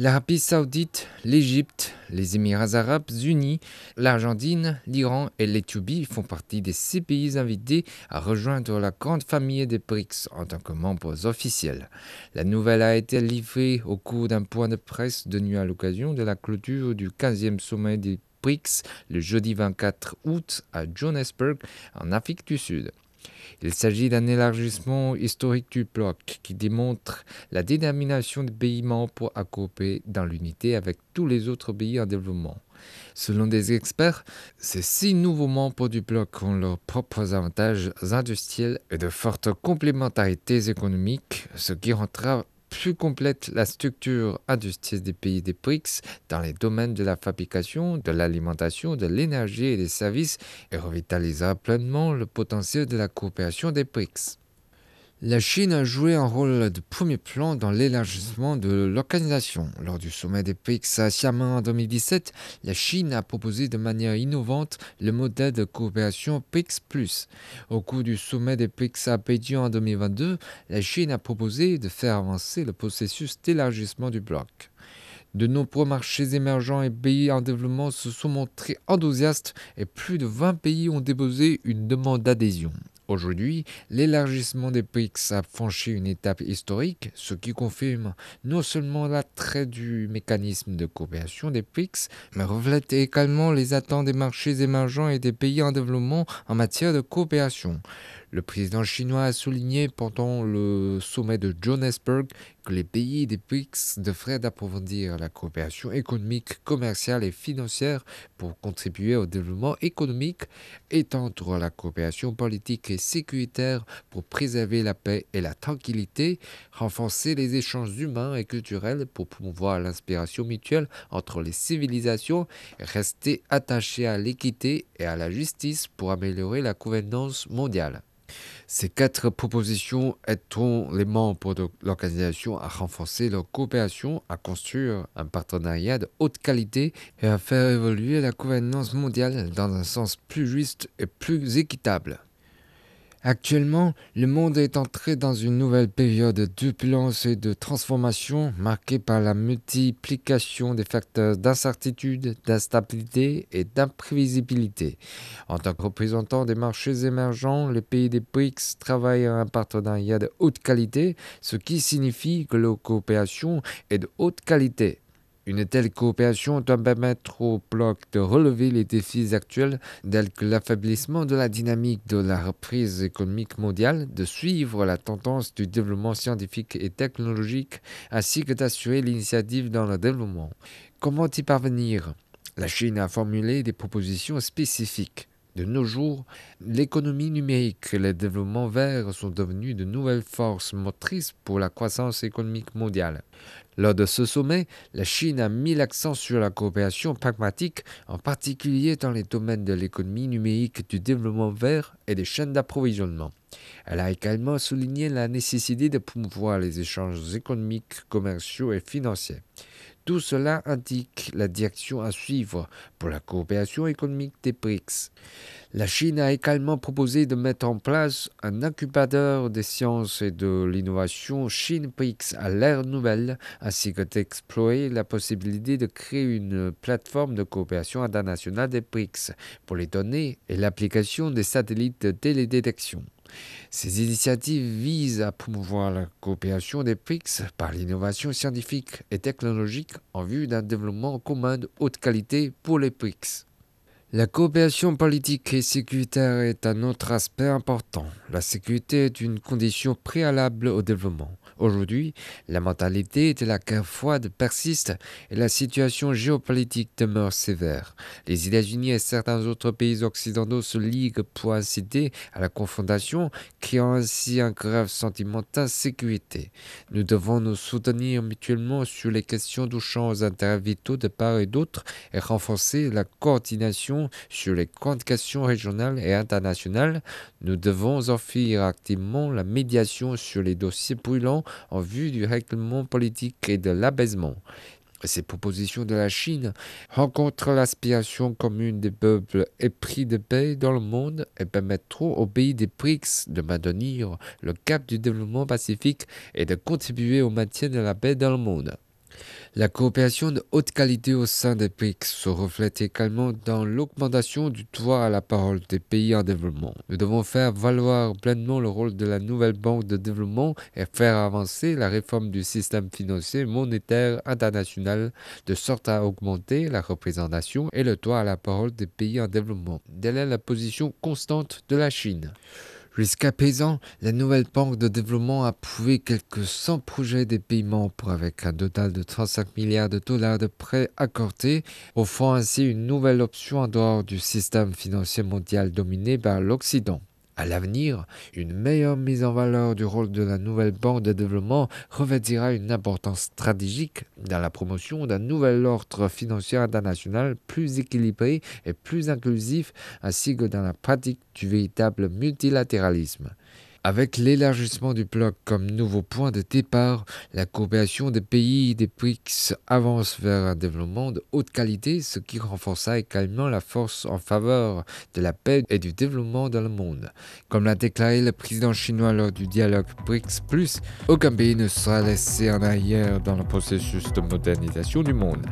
L'Arabie Saoudite, l'Égypte, les Émirats Arabes Unis, l'Argentine, l'Iran et l'Éthiopie font partie des six pays invités à rejoindre la grande famille des BRICS en tant que membres officiels. La nouvelle a été livrée au cours d'un point de presse tenu à l'occasion de la clôture du 15e sommet des BRICS le jeudi 24 août à Johannesburg, en Afrique du Sud. Il s'agit d'un élargissement historique du bloc qui démontre la détermination des pays membres à coopérer dans l'unité avec tous les autres pays en développement. Selon des experts, ces six nouveaux membres du bloc ont leurs propres avantages industriels et de fortes complémentarités économiques, ce qui rendra plus complète la structure industrielle des pays des BRICS dans les domaines de la fabrication, de l'alimentation, de l'énergie et des services et revitalisera pleinement le potentiel de la coopération des BRICS. La Chine a joué un rôle de premier plan dans l'élargissement de l'organisation. Lors du sommet des BRICS à Xiamen en 2017, la Chine a proposé de manière innovante le modèle de coopération BRICS+. Au cours du sommet des BRICS à Pékin en 2022, la Chine a proposé de faire avancer le processus d'élargissement du bloc. De nombreux marchés émergents et pays en développement se sont montrés enthousiastes et plus de 20 pays ont déposé une demande d'adhésion. Aujourd'hui, l'élargissement des BRICS a franchi une étape historique, ce qui confirme non seulement l'attrait du mécanisme de coopération des BRICS, mais reflète également les attentes des marchés émergents et des pays en développement en matière de coopération. Le président chinois a souligné pendant le sommet de Johannesburg que les pays des BRICS devraient approfondir la coopération économique, commerciale et financière pour contribuer au développement économique, étendre la coopération politique et sécuritaire pour préserver la paix et la tranquillité, renforcer les échanges humains et culturels pour promouvoir l'inspiration mutuelle entre les civilisations rester attaché à l'équité et à la justice pour améliorer la gouvernance mondiale. Ces quatre propositions aideront les membres de l'organisation à renforcer leur coopération, à construire un partenariat de haute qualité et à faire évoluer la gouvernance mondiale dans un sens plus juste et plus équitable? Actuellement, le monde est entré dans une nouvelle période d'opulence et de transformation marquée par la multiplication des facteurs d'incertitude, d'instabilité et d'imprévisibilité. En tant que représentants des marchés émergents, les pays des BRICS travaillent à un partenariat de haute qualité, ce qui signifie que leur coopération est de haute qualité. Une telle coopération doit permettre au bloc de relever les défis actuels tels que l'affaiblissement de la dynamique de la reprise économique mondiale, de suivre la tendance du développement scientifique et technologique, ainsi que d'assurer l'initiative dans le développement. Comment y parvenir? La Chine a formulé des propositions spécifiques. De nos jours, l'économie numérique et le développement vert sont devenus de nouvelles forces motrices pour la croissance économique mondiale. Lors de ce sommet, la Chine a mis l'accent sur la coopération pragmatique, en particulier dans les domaines de l'économie numérique, du développement vert et des chaînes d'approvisionnement. Elle a également souligné la nécessité de promouvoir les échanges économiques, commerciaux et financiers. Tout cela indique la direction à suivre pour la coopération économique des BRICS. La Chine a également proposé de mettre en place un incubateur des sciences et de l'innovation Chine BRICS à l'ère nouvelle, ainsi que d'explorer la possibilité de créer une plateforme de coopération internationale des BRICS pour les données et l'application des satellites de télédétection. Ces initiatives visent à promouvoir la coopération des BRICS par l'innovation scientifique et technologique en vue d'un développement commun de haute qualité pour les BRICS. La coopération politique et sécuritaire est un autre aspect important. La sécurité est une condition préalable au développement. Aujourd'hui, la mentalité de la guerre froide persiste et la situation géopolitique demeure sévère. Les États-Unis et certains autres pays occidentaux se liguent pour inciter à la confrontation, créant ainsi un grave sentiment d'insécurité. Nous devons nous soutenir mutuellement sur les questions touchant aux intérêts vitaux de part et d'autre et renforcer la coordination sur les grandes questions régionales et internationales. Nous devons offrir activement la médiation sur les dossiers brûlants en vue du règlement politique et de l'abaissement. Ces propositions de la Chine rencontrent l'aspiration commune des peuples épris de paix dans le monde et permettront aux pays des BRICS de maintenir le cap du développement pacifique et de contribuer au maintien de la paix dans le monde. La coopération de haute qualité au sein des BRICS se reflète également dans l'augmentation du droit à la parole des pays en développement. Nous devons faire valoir pleinement le rôle de la nouvelle banque de développement et faire avancer la réforme du système financier monétaire international de sorte à augmenter la représentation et le droit à la parole des pays en développement. Telle est la position constante de la Chine. Jusqu'à présent, la nouvelle banque de développement a approuvé quelques 100 projets des pays membres avec un total de 35 milliards de dollars de prêts accordés, offrant ainsi une nouvelle option en dehors du système financier mondial dominé par l'Occident. À l'avenir, une meilleure mise en valeur du rôle de la nouvelle banque de développement revêtira une importance stratégique dans la promotion d'un nouvel ordre financier international plus équilibré et plus inclusif, ainsi que dans la pratique du véritable multilatéralisme. Avec l'élargissement du bloc comme nouveau point de départ, la coopération des pays des BRICS avance vers un développement de haute qualité, ce qui renforça également la force en faveur de la paix et du développement dans le monde. Comme l'a déclaré le président chinois lors du dialogue BRICS, aucun pays ne sera laissé en arrière dans le processus de modernisation du monde.